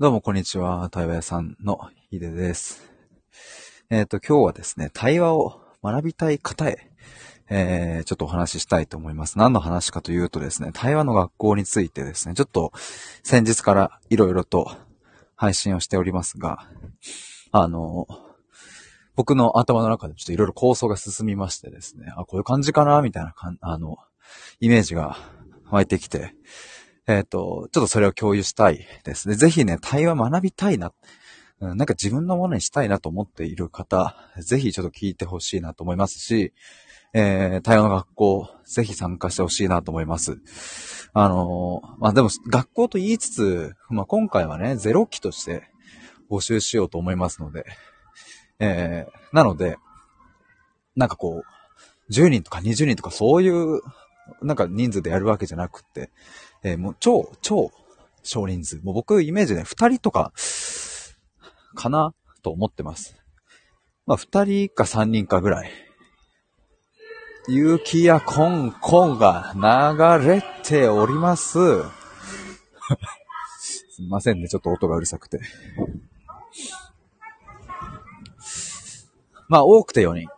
どうもこんにちは。対話屋さんのヒデです。えっ、と、今日はですね、対話を学びたい方へ、えー、ちょっとお話ししたいと思います。何の話かというとですね、対話の学校についてですね、ちょっと先日からいろいろと配信をしておりますが、あの、僕の頭の中でちょっといろいろ構想が進みましてですね、あ、こういう感じかなみたいなかん、あの、イメージが湧いてきて、えっ、と、ちょっとそれを共有したいですね。ぜひね、対話学びたいな、うん、なんか自分のものにしたいなと思っている方、ぜひちょっと聞いてほしいなと思いますし、えー、対話の学校、ぜひ参加してほしいなと思います。あのーまあ、でも、学校と言いつつ、まあ、今回はね、ゼロ期として募集しようと思いますので、えー、なので、なんかこう、10人とか20人とかそういう、なんか人数でやるわけじゃなくて、えーもう超、超少人数。もう僕イメージで2人とか、かなと思ってます。まあ2人か3人かぐらい。雪やコンコンが流れております。すいませんね、ちょっと音がうるさくて。まあ多くて4人。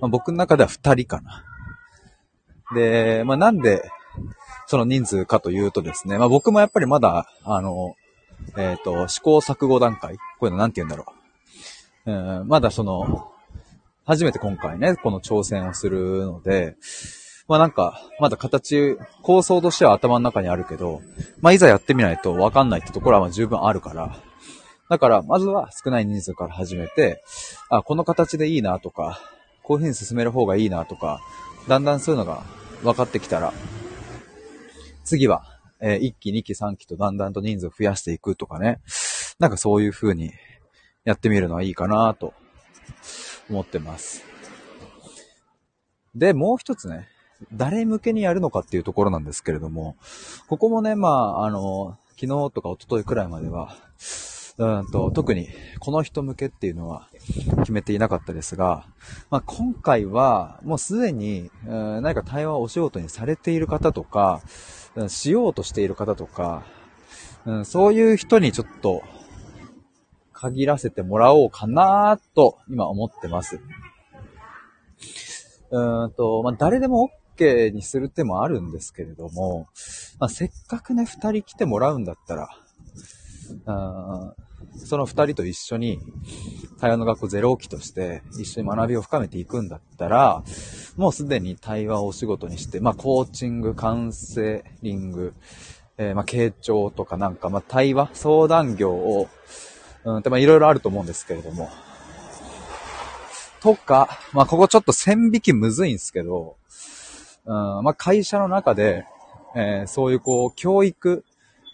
まあ、僕の中では2人かな。で、まあなんで、その人数かというとですね、まあ僕もやっぱりまだ、あの、えっ、と、試行錯誤段階こういうのなんて言うんだろう。うん、まだその、初めて今回ね、この挑戦をするので、まあなんか、まだ形、構想としては頭の中にあるけど、まあいざやってみないとわかんないってところはまあ十分あるから、だから、まずは少ない人数から始めて、あ、この形でいいなとか、こういう風に進める方がいいなとか、だんだんそういうのが分かってきたら、次は、え1期、2期、3期とだんだんと人数を増やしていくとかね。なんかそういう風にやってみるのはいいかなと思ってます。で、もう一つね、誰向けにやるのかっていうところなんですけれども、ここもね、まあ、あの、昨日とか一昨日くらいまでは、うんと、特にこの人向けっていうのは決めていなかったですが、まあ、今回はもうすでに、うん何か対話をお仕事にされている方とか、うんしようとしている方とか、うん、そういう人にちょっと限らせてもらおうかなと今思ってます。うんと、まあ、誰でも OK にする手もあるんですけれども、まあ、せっかくね、二人来てもらうんだったら、その二人と一緒に、対話の学校ゼロ期として一緒に学びを深めていくんだったら、もうすでに対話をお仕事にして、まあ、コーチング、カウンセリング、えーまあ、傾聴とかなんか、まあ、対話、相談業を、うん、でまあ、いろいろあると思うんですけれども、とか、まあ、ここちょっと線引きむずいんですけど、うん、まあ、会社の中で、えーそういうこう、教育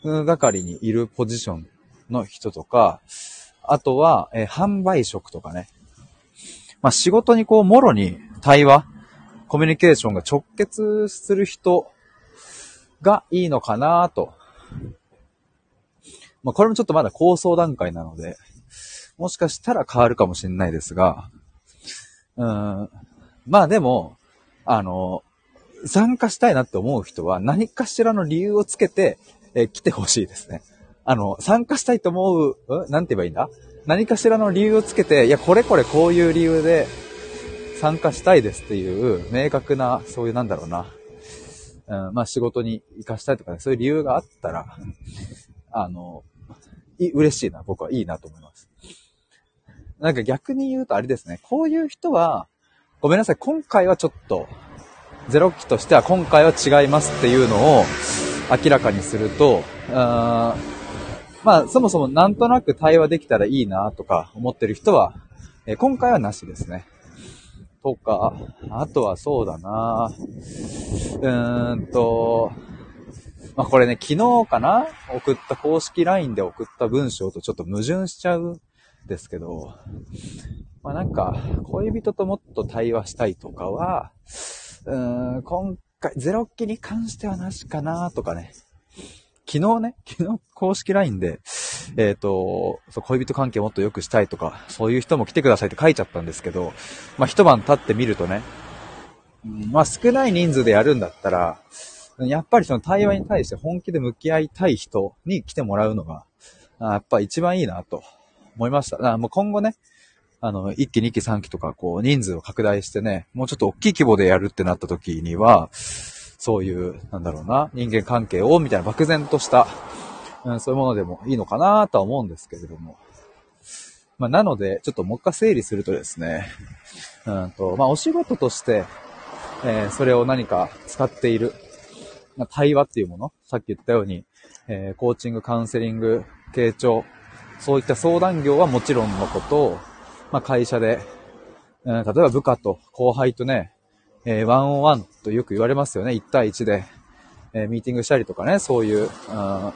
係にいるポジションの人とか、あとは、えー販売職とかね。まあ、仕事にこう、もろに対話、コミュニケーションが直結する人がいいのかなと。まあ、これもちょっとまだ構想段階なので、もしかしたら変わるかもしれないですが、うん。まあでも、あの、参加したいなって思う人は何かしらの理由をつけて、え来てほしいですね。あの、参加したいと思う、ん？なんて言えばいいんだ？何かしらの理由をつけて、いや、これこれこういう理由で参加したいですっていう明確な、そういうなんだろうな。うん、まあ仕事に活かしたいとかね、そういう理由があったら、あの、い嬉しいな、僕はいいなと思います。なんか逆に言うとあれですね、こういう人は、ごめんなさい、今回はちょっと、ゼロ期としては今回は違いますっていうのを明らかにすると、まあそもそもなんとなく対話できたらいいなとか思ってる人は、え今回はなしですね。とか、あとはそうだなうーんと、まあこれね、昨日かな？送った公式 LINE で送った文章とちょっと矛盾しちゃうんですけど、まあなんか、恋人ともっと対話したいとかは、うーん、今回、ゼロ期に関してはなしかなとかね。昨日ね、昨日公式 LINE で、えっ、と、そう恋人関係をもっと良くしたいとか、そういう人も来てくださいって書いちゃったんですけど、まあ一晩経ってみるとね、うんまあ少ない人数でやるんだったら、やっぱりその対話に対して本気で向き合いたい人に来てもらうのがやっぱ一番いいなと思いました。だもう今後ね、あの、1期、2期、3期とか、こう、人数を拡大してね、もうちょっと大きい規模でやるってなった時には、そういう、なんだろうな、人間関係を、みたいな漠然とした、うん、そういうものでもいいのかなとは思うんですけれども。まあ、なので、ちょっともう一回整理するとですね、うんと、まあ、お仕事として、えー、それを何か使っている、まあ、対話っていうもの、さっき言ったように、えー、コーチング、カウンセリング、傾聴、そういった相談業はもちろんのことを、まあ、会社で、うん、例えば部下と後輩とね、えー、ワンオンワンとよく言われますよね。1対1で、えー、ミーティングしたりとかね、そういう、うん、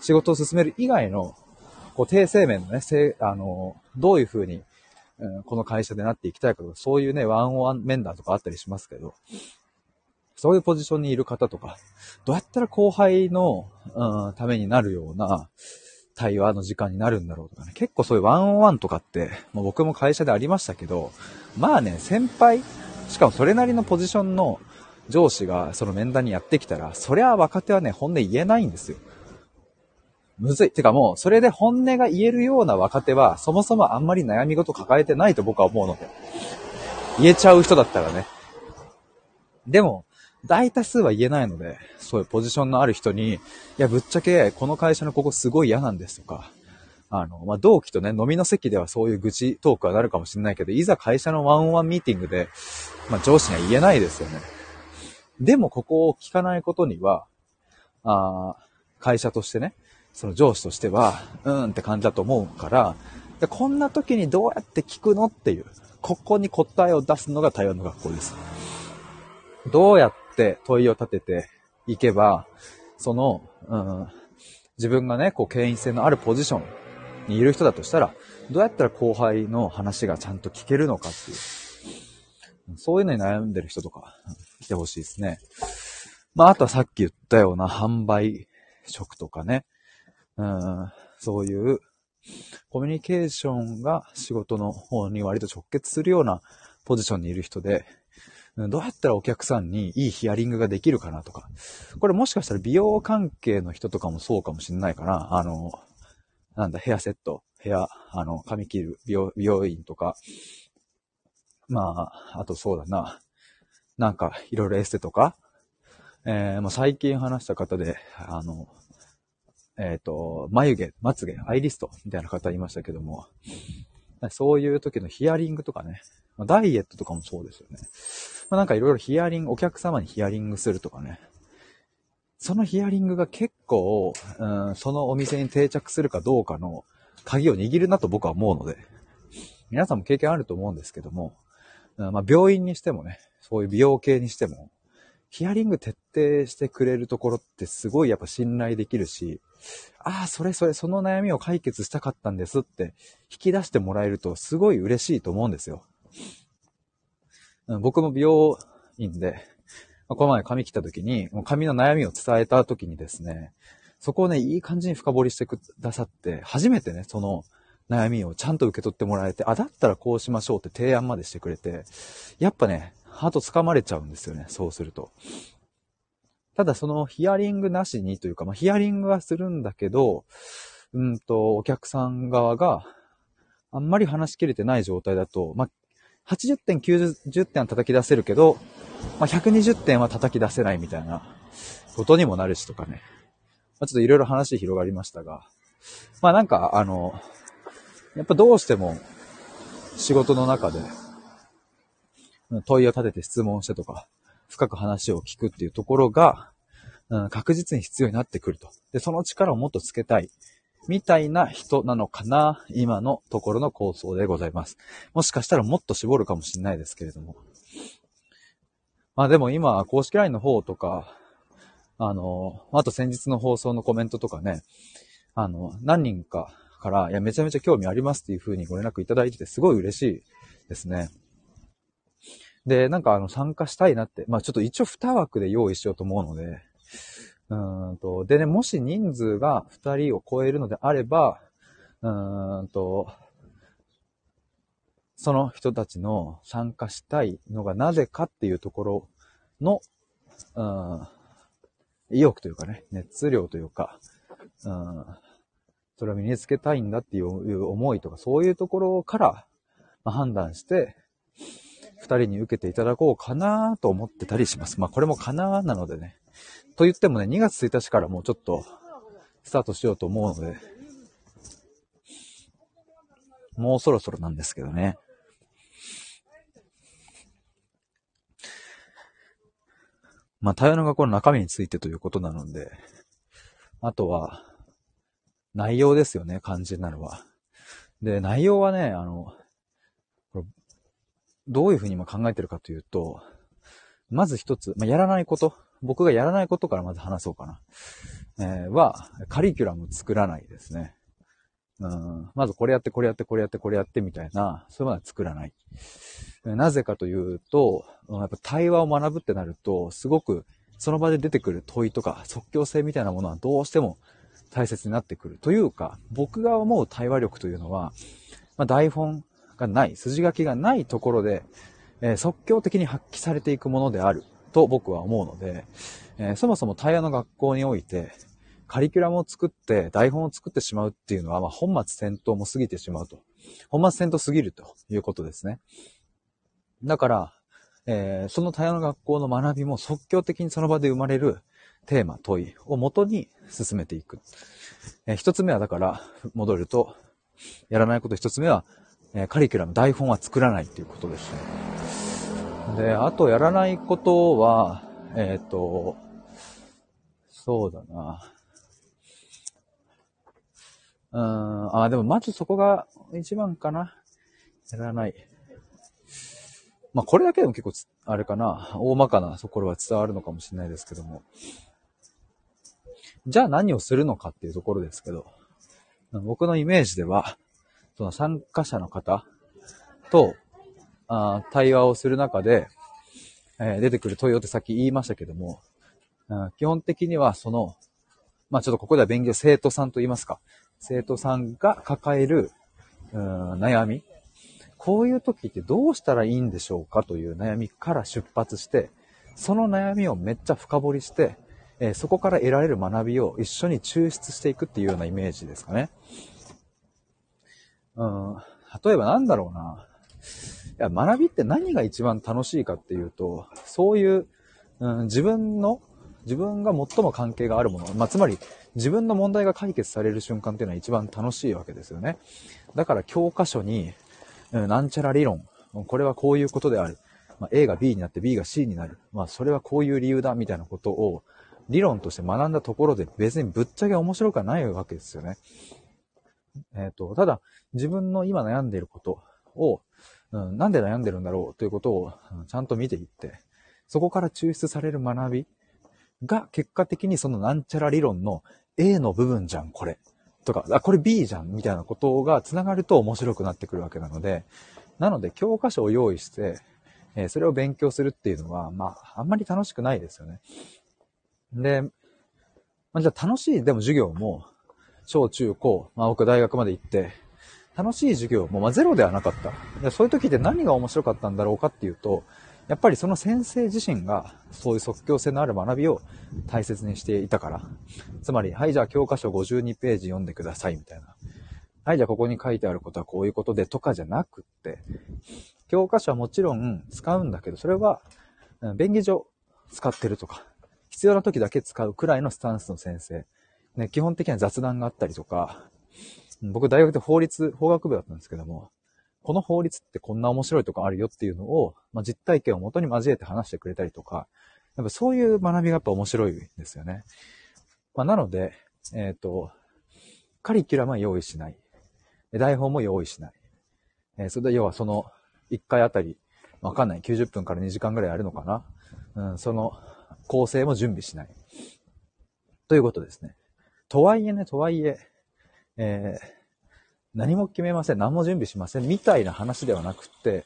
仕事を進める以外の、こう、低生面のね、せあの、どういう風に、うん、この会社でなっていきたいかとか、そういうね、ワンオンワン面談とかあったりしますけど、そういうポジションにいる方とか、どうやったら後輩の、うん、ためになるような、対話の時間になるんだろうとかね。結構そういうワンオンワンとかって、もう僕も会社でありましたけど、まあね、先輩、しかもそれなりのポジションの上司がその面談にやってきたら、そりゃ若手はね、本音言えないんですよ。むずい。てかもう、それで本音が言えるような若手は、そもそもあんまり悩み事抱えてないと僕は思うので。言えちゃう人だったらね。でも、大多数は言えないので、そういうポジションのある人に、いや、ぶっちゃけ、この会社のここすごい嫌なんですとか、あの、まあ、同期とね、飲みの席ではそういう愚痴トークはなるかもしれないけど、いざ会社のワンオンワンミーティングで、まあ、上司には言えないですよね。でも、ここを聞かないことには、あ会社としてね、その上司としては、うんって感じだと思うから、でこんな時にどうやって聞くのっていう、ここに答えを出すのが台湾の学校です。どうやって問いを立てていけば、その、うん、自分がね、こう、権威性のあるポジションにいる人だとしたら、どうやったら後輩の話がちゃんと聞けるのかっていう、そういうのに悩んでる人とか、いてほしいですね。まあ、あとはさっき言ったような販売職とかね、うん、そういうコミュニケーションが仕事の方に割と直結するようなポジションにいる人で、どうやったらお客さんにいいヒアリングができるかなとか。これもしかしたら美容関係の人とかもそうかもしれないかな。あの、なんだ、ヘアセット、ヘア、あの、髪切る美容美容院とか。まあ、あとそうだな。なんか、いろいろエステとか。えー、まあ、最近話した方で、あの、えっ、ー、と、眉毛、まつ毛、アイリストみたいな方いましたけども、そういう時のヒアリングとかね、まあ、ダイエットとかもそうですよね。まあ、なんかいろいろヒアリング、お客様にヒアリングするとかね。そのヒアリングが結構、うん、そのお店に定着するかどうかの鍵を握るなと僕は思うので、皆さんも経験あると思うんですけども、まあ、病院にしてもね、そういう美容系にしても、ヒアリング徹底してくれるところってすごいやっぱ信頼できるし、ああ、それそれ、その悩みを解決したかったんですって引き出してもらえるとすごい嬉しいと思うんですよ。僕も美容院で、この前髪切った時に、もう髪の悩みを伝えた時にですね、そこをね、いい感じに深掘りしてくださって、初めてね、その悩みをちゃんと受け取ってもらえて、あ、だったらこうしましょうって提案までしてくれて、やっぱね、ハート掴まれちゃうんですよね、そうすると。ただそのヒアリングなしにというか、まあ、ヒアリングはするんだけど、うんと、お客さん側があんまり話しきれてない状態だと、まあ、80点、90点は叩き出せるけど、まあ、120点は叩き出せないみたいなことにもなるしとかね。まあ、ちょっといろいろ話広がりましたが、まあなんか、あの、やっぱどうしても仕事の中で問いを立てて質問してとか、深く話を聞くっていうところが、うん、確実に必要になってくると。で、その力をもっとつけたい。みたいな人なのかな今のところの構想でございます。もしかしたらもっと絞るかもしれないですけれども。まあでも今、公式 LINE の方とか、あの、あと先日の放送のコメントとかね、あの、何人かから、いや、めちゃめちゃ興味ありますっていう風にご連絡いただいてて、すごい嬉しいですね。で、なんかあの、参加したいなって、まあちょっと一応2枠で用意しようと思うので、うんと、でね、もし人数が2人を超えるのであれば、うんと、その人たちの参加したいのがなぜかっていうところの、うん、意欲というかね、熱量というか、うん、それを身につけたいんだっていう思いとか、そういうところから、ま、判断して、二人に受けていただこうかなと思ってたりします。まあこれもかななのでね。と言ってもね、2月1日からもうちょっとスタートしようと思うので、もうそろそろなんですけどね。まあ、対話の学校の中身についてということなので、あとは、内容ですよね、肝心なのは。で、内容はね、あの、どういうふうに今考えてるかというと、まず一つ、まあ、やらないこと、僕がやらないことからまず話そうかな。えー、は、カリキュラム作らないですね。うん、まずこれやって、これやって、これやって、これやってみたいな、そういうものは作らない。なぜかというと、やっぱ対話を学ぶってなると、すごくその場で出てくる問いとか即興性みたいなものはどうしても大切になってくる。というか、僕が思う対話力というのは、まあ、台本がない、筋書きがないところで、えー、即興的に発揮されていくものであると僕は思うので、えー、そもそも対話の学校において、カリキュラムを作って台本を作ってしまうっていうのは、まあ、本末転倒も過ぎてしまうと。本末転倒すぎるということですね。だから、えー、その対話の学校の学びも即興的にその場で生まれるテーマ、問いをもとに進めていく。えー、一つ目はだから、戻ると、やらないこと一つ目は、えー、カリキュラム、台本は作らないっていうことですね。で、あとやらないことは、えっ、ー、と、そうだな。うん、あ、でもまずそこが一番かな。やらない。まあ、これだけでも結構、あれかな、大まかなところは伝わるのかもしれないですけども。じゃあ何をするのかっていうところですけど、僕のイメージでは、その参加者の方と、あ対話をする中で、えー、出てくる問いをってさっき言いましたけども、基本的にはその、まあちょっとここでは勉強、生徒さんと言いますか、生徒さんが抱える、悩み、こういう時ってどうしたらいいんでしょうかという悩みから出発して、その悩みをめっちゃ深掘りして、え、そこから得られる学びを一緒に抽出していくっていうようなイメージですかね。うん、例えばなんだろうな。いや、学びって何が一番楽しいかっていうと、そういう、うん、自分の、自分が最も関係があるもの、まあ、つまり自分の問題が解決される瞬間っていうのは一番楽しいわけですよね。だから教科書に、うんなんちゃら理論。これはこういうことである。まあ、A が B になって B が C になる。まあ、それはこういう理由だ、みたいなことを、理論として学んだところで別にぶっちゃけ面白くはないわけですよね。えっ、ー、と、ただ、自分の今悩んでいることを、うん、なんで悩んでるんだろうということを、うん、ちゃんと見ていって、そこから抽出される学びが結果的にそのなんちゃら理論の A の部分じゃん、これ。とか、あ、これ B じゃんみたいなことが繋がると面白くなってくるわけなので、なので教科書を用意して、えー、それを勉強するっていうのは、まあ、あんまり楽しくないですよね。で、まあ、じゃあ楽しい、でも授業も、小中高、まあ僕大学まで行って、楽しい授業もまあゼロではなかった。でそういう時って何が面白かったんだろうかっていうと、やっぱりその先生自身がそういう即興性のある学びを大切にしていたから。つまり、はい、じゃあ教科書52ページ読んでくださいみたいな。はい、じゃあここに書いてあることはこういうことでとかじゃなくって、教科書はもちろん使うんだけど、それは便宜上使ってるとか、必要な時だけ使うくらいのスタンスの先生。ね、基本的には雑談があったりとか、僕大学で法律、法学部だったんですけども、この法律ってこんな面白いとこあるよっていうのを、まあ、実体験を元に交えて話してくれたりとか、やっぱそういう学びがやっぱ面白いんですよね。まあ、なので、えっ、ー、と、カリキュラムは用意しない。台本も用意しない。えー、それで要はその1回あたり、わかんない。90分から2時間ぐらいあるのかな。うん、その構成も準備しない。ということですね。とはいえね、とはいえ、えー、何も決めません。何も準備しません。みたいな話ではなくって、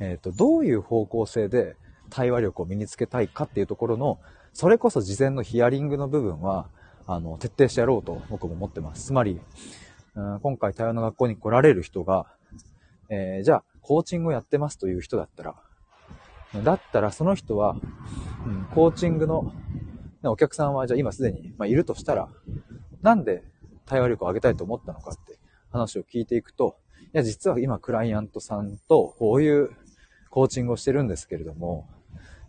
えっ、ー、と、どういう方向性で対話力を身につけたいかっていうところの、それこそ事前のヒアリングの部分は、あの、徹底してやろうと僕も思ってます。つまり、うん、今回対話の学校に来られる人が、えー、じゃあ、コーチングをやってますという人だったら、だったらその人は、うん、コーチングの、お客さんはじゃあ今すでに、まあ、いるとしたら、なんで対話力を上げたいと思ったのかって話を聞いていくと、いや、実は今クライアントさんとこういうコーチングをしてるんですけれども、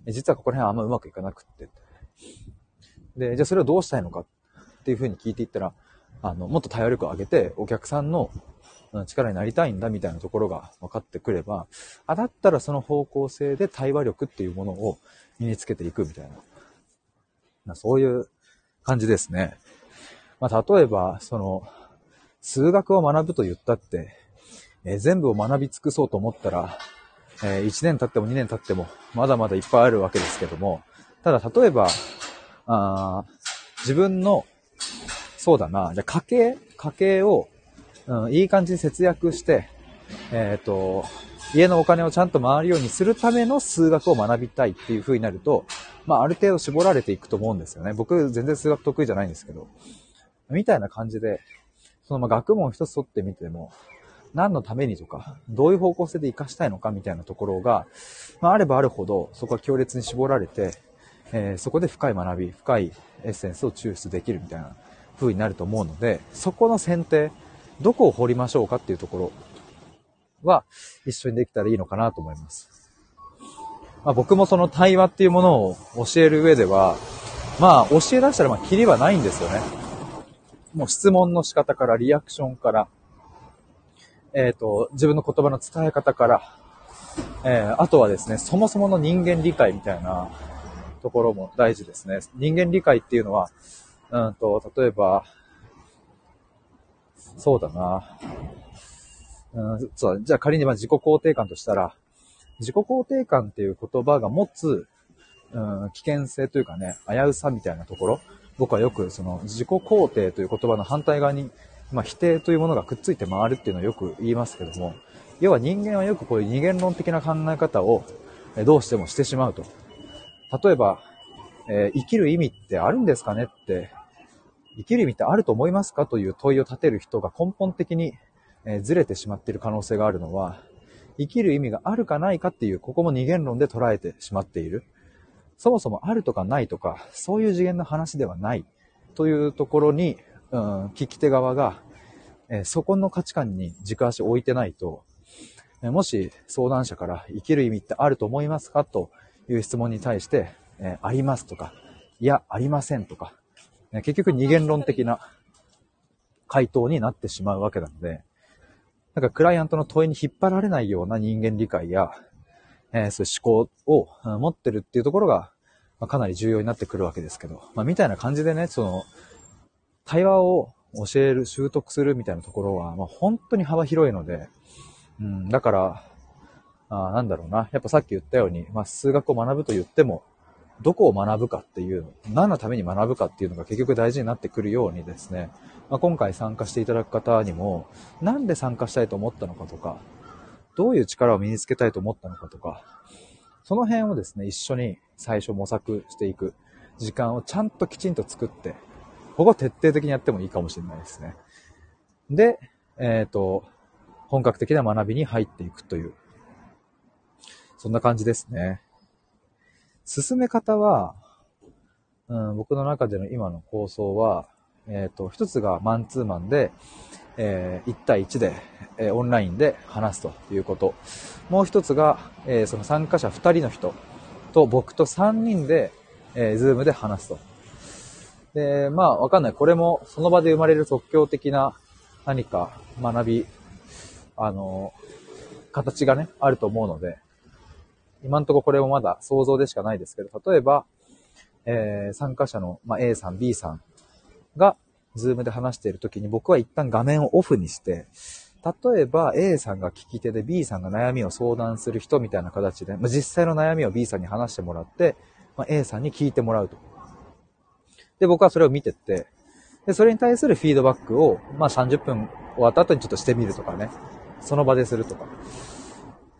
実はここら辺あんまうまくいかなくって。で、じゃあそれをどうしたいのかっていうふうに聞いていったら、あの、もっと対応力を上げて、お客さんの力になりたいんだみたいなところが分かってくれば、あ、だったらその方向性で対話力っていうものを身につけていくみたいな。そういう感じですね。まあ、例えば、その、数学を学ぶと言ったって、えー、全部を学び尽くそうと思ったら、えー、1年経っても2年経っても、まだまだいっぱいあるわけですけども、ただ例えば、あ自分の、そうだな、じゃ家計、家計を、うん、いい感じに節約して、えっ、ー、と、家のお金をちゃんと回るようにするための数学を学びたいっていう風になると、まあ、ある程度絞られていくと思うんですよね。僕、全然数学得意じゃないんですけど。みたいな感じで、そのま学問を一つ取ってみても、何のためにとか、どういう方向性で活かしたいのかみたいなところが、まあ、あればあるほど、そこは強烈に絞られて、えー、そこで深い学び、深いエッセンスを抽出できるみたいな風になると思うので、そこの選定、どこを掘りましょうかっていうところは一緒にできたらいいのかなと思います。まあ、僕もその対話っていうものを教える上では、まあ教え出したらまあキリはないんですよね。もう質問の仕方からリアクションから、えっ、ー、と、自分の言葉の伝え方から、えー、あとはですね、そもそもの人間理解みたいなところも大事ですね。人間理解っていうのは、うんと、例えば、そうだな。うん、そうじゃあ仮にま自己肯定感としたら、自己肯定感っていう言葉が持つ、うん、危険性というかね、危うさみたいなところ、僕はよくその自己肯定という言葉の反対側に、まあ、否定というものがくっついて回るっていうのをよく言いますけども、要は人間はよくこういう二元論的な考え方をどうしてもしてしまうと。例えば、えー、生きる意味ってあるんですかねって、生きる意味ってあると思いますかという問いを立てる人が根本的に、え、ずれてしまっている可能性があるのは、生きる意味があるかないかっていう、ここも二元論で捉えてしまっている。そもそもあるとかないとか、そういう次元の話ではないというところに、うん、聞き手側が、え、そこの価値観に軸足を置いてないと、え、もし相談者から生きる意味ってあると思いますかという質問に対して、え、ありますとか、いや、ありませんとか、結局二元論的な回答になってしまうわけなので、なんかクライアントの問いに引っ張られないような人間理解や、えー、そういう思考を持ってるっていうところが、まあ、かなり重要になってくるわけですけど、まあ、みたいな感じでね、その、対話を教える、習得するみたいなところは、まあ、本当に幅広いので、うん、だから、あなんだろうな。やっぱさっき言ったように、まあ、数学を学ぶと言っても、どこを学ぶかっていう、何のために学ぶかっていうのが結局大事になってくるようにですね、まあ、今回参加していただく方にも、なんで参加したいと思ったのかとか、どういう力を身につけたいと思ったのかとか、その辺をですね、一緒に最初模索していく時間をちゃんときちんと作って、ここ徹底的にやってもいいかもしれないですね。で、えっ、ー、と、本格的な学びに入っていくという、そんな感じですね。進め方は、うん、僕の中での今の構想は、えっ、ー、と、一つがマンツーマンで、えー、1対1で、えー、オンラインで話すということ。もう一つが、えー、その参加者2人の人と僕と3人で、えー、ズームで話すと。で、まあ、わかんない。これもその場で生まれる即興的な何か学び、あの、形がね、あると思うので、今んとここれもまだ想像でしかないですけど、例えば、えー、参加者の、まあ、A さん、B さんが、ズームで話している時に僕は一旦画面をオフにして、例えば A さんが聞き手で B さんが悩みを相談する人みたいな形で、まあ、実際の悩みを B さんに話してもらって、まあ、A さんに聞いてもらうと。で、僕はそれを見てって、で、それに対するフィードバックを、まあ、30分終わった後にちょっとしてみるとかね。その場でするとか。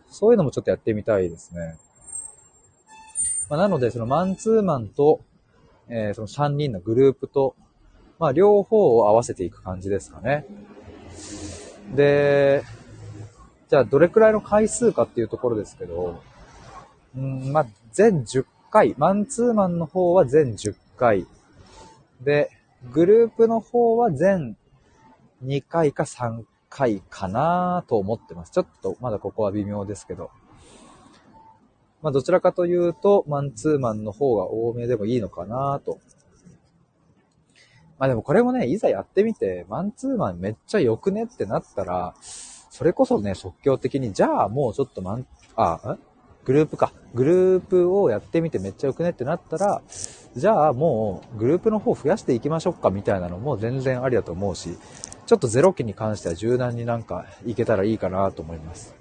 そういうのもちょっとやってみたいですね。まあ、なので、そのマンツーマンと、えー、その3人のグループと、まあ、両方を合わせていく感じですかね。で、じゃあ、どれくらいの回数かっていうところですけど、うん、まあ、全10回、マンツーマンの方は全10回。で、グループの方は全2回か3回かなと思ってます。ちょっとまだここは微妙ですけど。まあどちらかというと、マンツーマンの方が多めでもいいのかなと。まあでもこれもね、いざやってみて、マンツーマンめっちゃ良くねってなったら、それこそね、即興的に、じゃあもうちょっとマン、あ、んグループか。グループをやってみてめっちゃ良くねってなったら、じゃあもうグループの方増やしていきましょうかみたいなのも全然ありだと思うし、ちょっとゼロ期に関しては柔軟になんかいけたらいいかなと思います。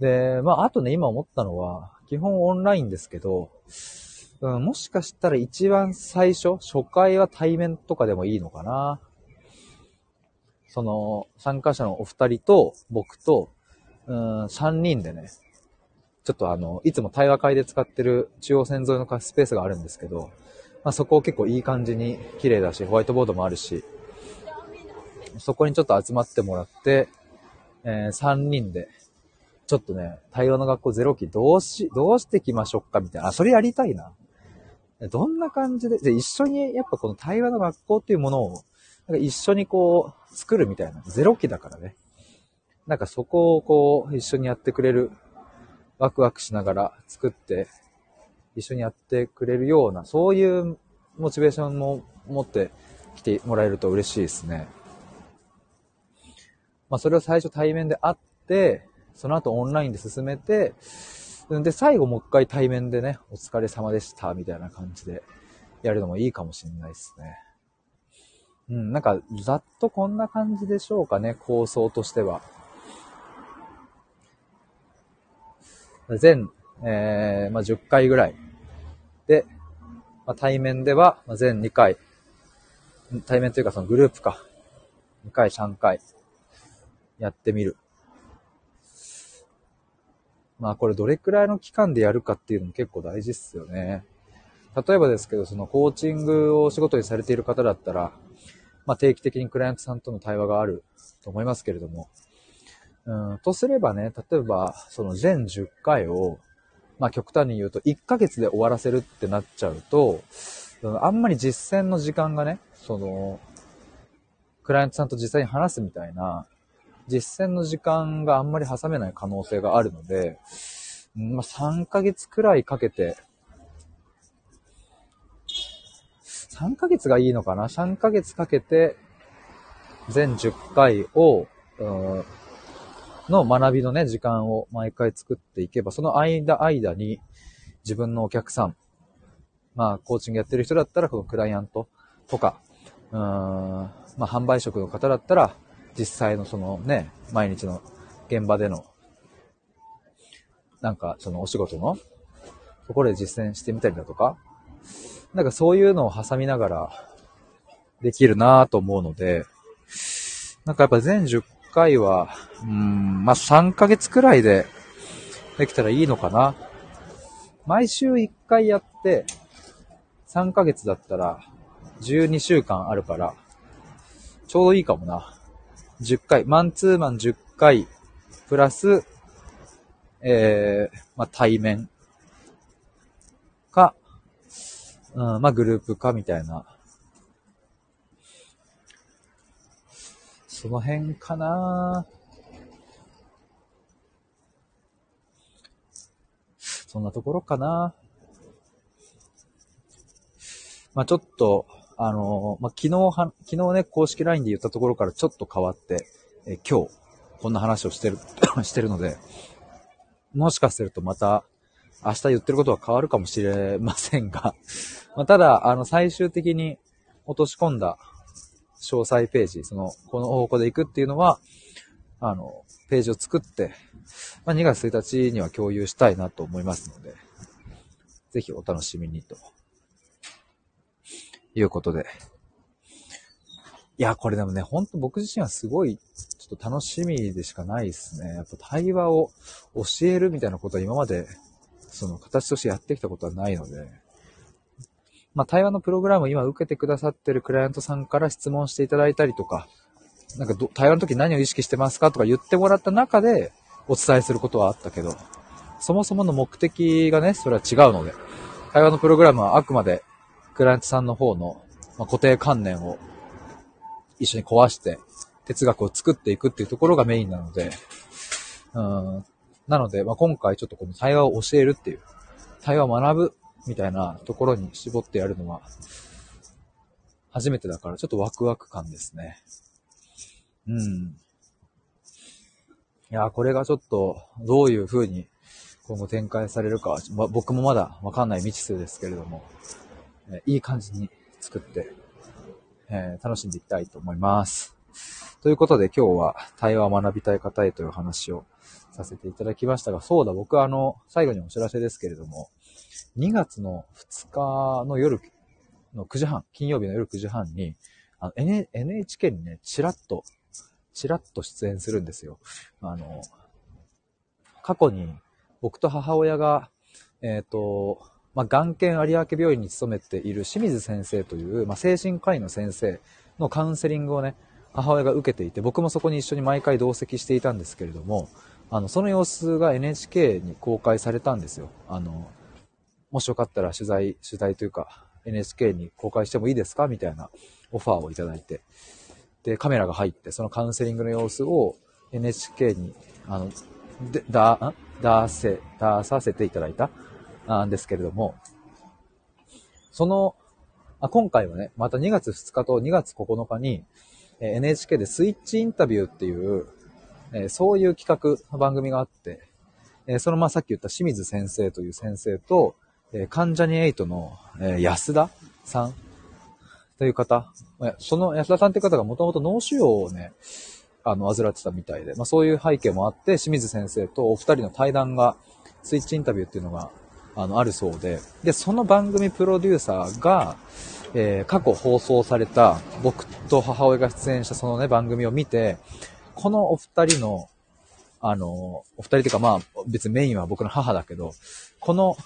で、まあ、あとね、今思ったのは、基本オンラインですけど、うん、もしかしたら一番最初、初回は対面とかでもいいのかな。その、参加者のお二人と、僕と、うん、三人でね、ちょっとあの、いつも対話会で使ってる中央線沿いのスペースがあるんですけど、まあ、そこを結構いい感じに綺麗だし、ホワイトボードもあるし、そこにちょっと集まってもらって、えー、3人で、ちょっとね、対話の学校ゼロ期どうし、どうしてきましょうかみたいな。あ、それやりたいな。どんな感じで、で、一緒にやっぱこの対話の学校っていうものを、なんか一緒にこう、作るみたいな。ゼロ期だからね。なんかそこをこう、一緒にやってくれるワクワクしながら作って、一緒にやってくれるような、そういうモチベーションも持ってきてもらえると嬉しいですね。まあ、それを最初対面で会って、その後オンラインで進めて、で、最後もう一回対面でね、お疲れ様でした、みたいな感じでやるのもいいかもしれないですね。うん、なんか、ざっとこんな感じでしょうかね、構想としては。全、えー、まあ、10回ぐらい。で、まあ、対面では、まあ、全2回。対面というかそのグループか。2回、3回。やってみる。まあこれどれくらいの期間でやるかっていうのも結構大事っすよね。例えばですけど、そのコーチングを仕事にされている方だったら、まあ定期的にクライアントさんとの対話があると思いますけれども、うん、とすればね、例えば、その全10回を、まあ極端に言うと1ヶ月で終わらせるってなっちゃうと、あんまり実践の時間がね、その、クライアントさんと実際に話すみたいな、実践の時間があんまり挟めない可能性があるので、まあ3ヶ月くらいかけて、3ヶ月がいいのかな ?3 ヶ月かけて、全10回を、の学びのね、時間を毎回作っていけば、その間、間に自分のお客さん、まあ、コーチングやってる人だったら、このクライアントとか、うーん、まあ、販売職の方だったら、実際のそのね、毎日の現場での、なんか、そのお仕事のところで実践してみたりだとか、なんかそういうのを挟みながらできるなぁと思うので、なんかやっぱ全10回は、うん、まあ、3ヶ月くらいでできたらいいのかな。毎週1回やって、3ヶ月だったら12週間あるから、ちょうどいいかもな。10回、マンツーマン10回、プラス、えー、まあ、対面か、うん、まあ、グループかみたいなその辺かな。そんなところかな。まあちょっと、あのまあ昨日は、昨日ね、公式 LINE で言ったところからちょっと変わって、え今日、こんな話をしてる、してるので、もしかするとまた、明日言ってることは変わるかもしれませんが、まあ、ただ、あの、最終的に落とし込んだ詳細ページ、その、この方向で行くっていうのは、あの、ページを作って、まあ、2月1日には共有したいなと思いますので、ぜひお楽しみにと。いうことで。いや、これでもね、ほんと僕自身はすごい、ちょっと楽しみでしかないですね。やっぱ対話を教えるみたいなことは今まで、その形としてやってきたことはないので、まあ、対話のプログラムを今受けてくださってるクライアントさんから質問していただいたりとか、なんか対話の時何を意識してますかとか言ってもらった中でお伝えすることはあったけど、そもそもの目的がね、それは違うので、対話のプログラムはあくまでクライアントさんの方のま、固定観念を一緒に壊して哲学を作っていくっていうところがメインなので、うん、なので、まあ、今回ちょっとこの対話を教えるっていう、対話を学ぶみたいなところに絞ってやるのは、初めてだからちょっとワクワク感ですね。うん。いや、これがちょっとどういう風に今後展開されるか、ま、僕もまだわかんない未知数ですけれども、えいい感じに作って、えー、楽しんでいきたいと思います。ということで今日は対話を学びたい方へという話をさせていただきましたが、そうだ、僕はあの、最後にお知らせですけれども、2月の2日の夜の9時半、金曜日の夜9時半に、あの、N、NHK にね、ちらっと、ちらっと出演するんですよ。あの、過去に僕と母親が、えっ、ー、と、まあ、眼研有明病院に勤めている清水先生という、まあ、精神科医の先生のカウンセリングをね、母親が受けていて、僕もそこに一緒に毎回同席していたんですけれども、あの、その様子が NHK に公開されたんですよ。あの、もしよかったら取材、取材というか、NHK に公開してもいいですか？みたいなオファーをいただいて。で、カメラが入って、そのカウンセリングの様子を NHK に、あの、で、だ、出せ、出させていただいた？んですけれども、その、あ今回はね、また2月2日と2月9日に、NHK でスイッチインタビューっていう、えそういう企画の、番組があって、えそのまあさっき言った清水先生という先生と、え関ジャニ8の、え安田さん？という方、その安田さんという方がもともと脳腫瘍をね、あの、患ってたみたいで、まあそういう背景もあって、清水先生とお二人の対談が、スイッチインタビューっていうのが、あの、あるそうで、で、その番組プロデューサーが、えー、過去放送された僕と母親が出演したそのね、番組を見て、このお二人の、あの、お二人というかまあ別にメインは僕の母だけど、この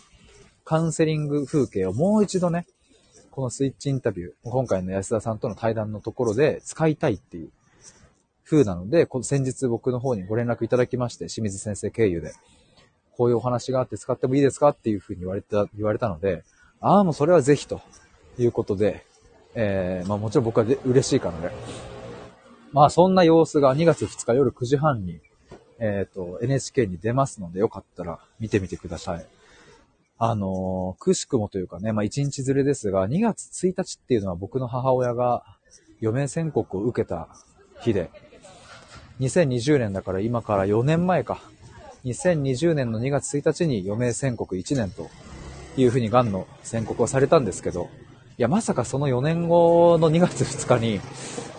カウンセリング風景をもう一度ね、このスイッチインタビュー、今回の安田さんとの対談のところで使いたいっていう風なので、この先日僕の方にご連絡いただきまして、清水先生経由で、こういうお話があって使ってもいいですかっていう風に言われた、言われたので、ああ、もうそれはぜひということで、えー、まあもちろん僕は嬉しいからね、まあそんな様子が2月2日夜9時半に、えっ、ー、と、NHK に出ますので、よかったら見てみてください。あのー、くしくもというかね、まあ1日ずれですが、2月1日っていうのは僕の母親が余命宣告を受けた日で、2020年だから今から4年前か。2020年の2月1日に余命宣告1年というふうに癌の宣告をされたんですけど、いや、まさかその4年後の2月2日に、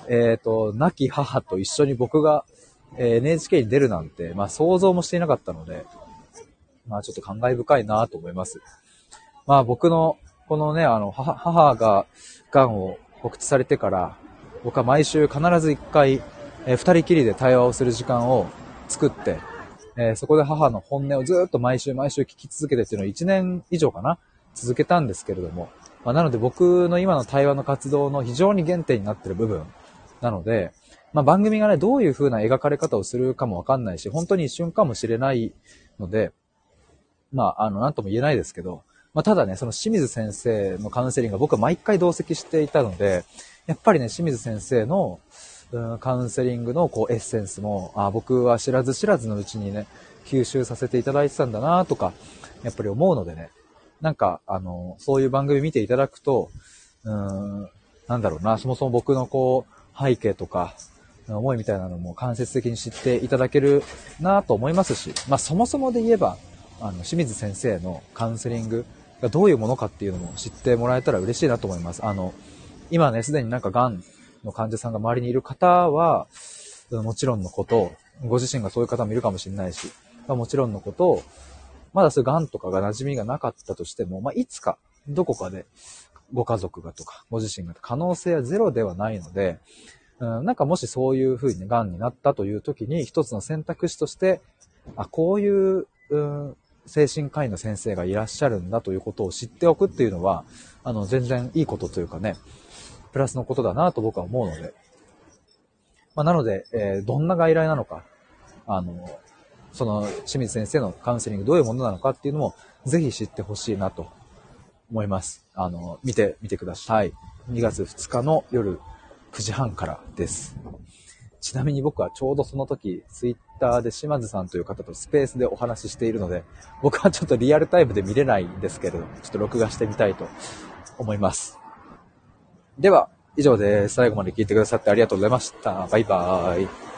えっ、ー、と、亡き母と一緒に僕が、え NHK に出るなんて、まあ想像もしていなかったので、まあちょっと感慨深いなと思います。まあ僕の、このね、あの、母が癌を告知されてから、僕は毎週必ず一回、えー、二人きりで対話をする時間を作って、えー、そこで母の本音をずっと毎週毎週聞き続けてっていうのを1年以上かな続けたんですけれども、まあ、なので僕の今の対話の活動の非常に原点になってる部分なので、まあ、番組がね、どういう風な描かれ方をするかもわかんないし、本当に一瞬かもしれないので、まあ、あの、なんとも言えないですけど、まあ、ただね、その清水先生のカウンセリングが僕は毎回同席していたので、やっぱりね、清水先生の、うん、カウンセリングのこうエッセンスも、あ僕は知らず知らずのうちにね、吸収させていただいてたんだなとか、やっぱり思うのでね、なんか、あの、そういう番組見ていただくと、うん、なんだろうな、そもそも僕のこう、背景とか、思いみたいなのも間接的に知っていただけるなと思いますし、まあそもそもで言えば、あの、清水先生のカウンセリングがどういうものかっていうのも知ってもらえたら嬉しいなと思います。あの、今ね、すでになんか癌の患者さんが周りにいる方は、もちろんのこと、ご自身がそういう方もいるかもしれないし、ま、もちろんのこと、まだそういう癌とかが馴染みがなかったとしても、まあ、いつか、どこかで、ご家族がとか、ご自身が可能性はゼロではないので、うん、なんかもしそういう風に癌になったという時に、一つの選択肢として、あ、こういう、うん、精神科医の先生がいらっしゃるんだということを知っておくっていうのは、あの、全然いいことというかね、プラスのことだなと僕は思うので、まあ、なので、えー、どんな外来なのか、あの、その清水先生のカウンセリングどういうものなのかっていうのもぜひ知ってほしいなと思います。あの、見てみてください。2月2日の夜9時半からです。ちなみに僕はちょうどその時、ツイッターで島津さんという方とスペースでお話ししているので、僕はちょっとリアルタイムで見れないんですけれど、ちょっと録画してみたいと思います。では、以上です。最後まで聞いてくださってありがとうございました。バイバーイ。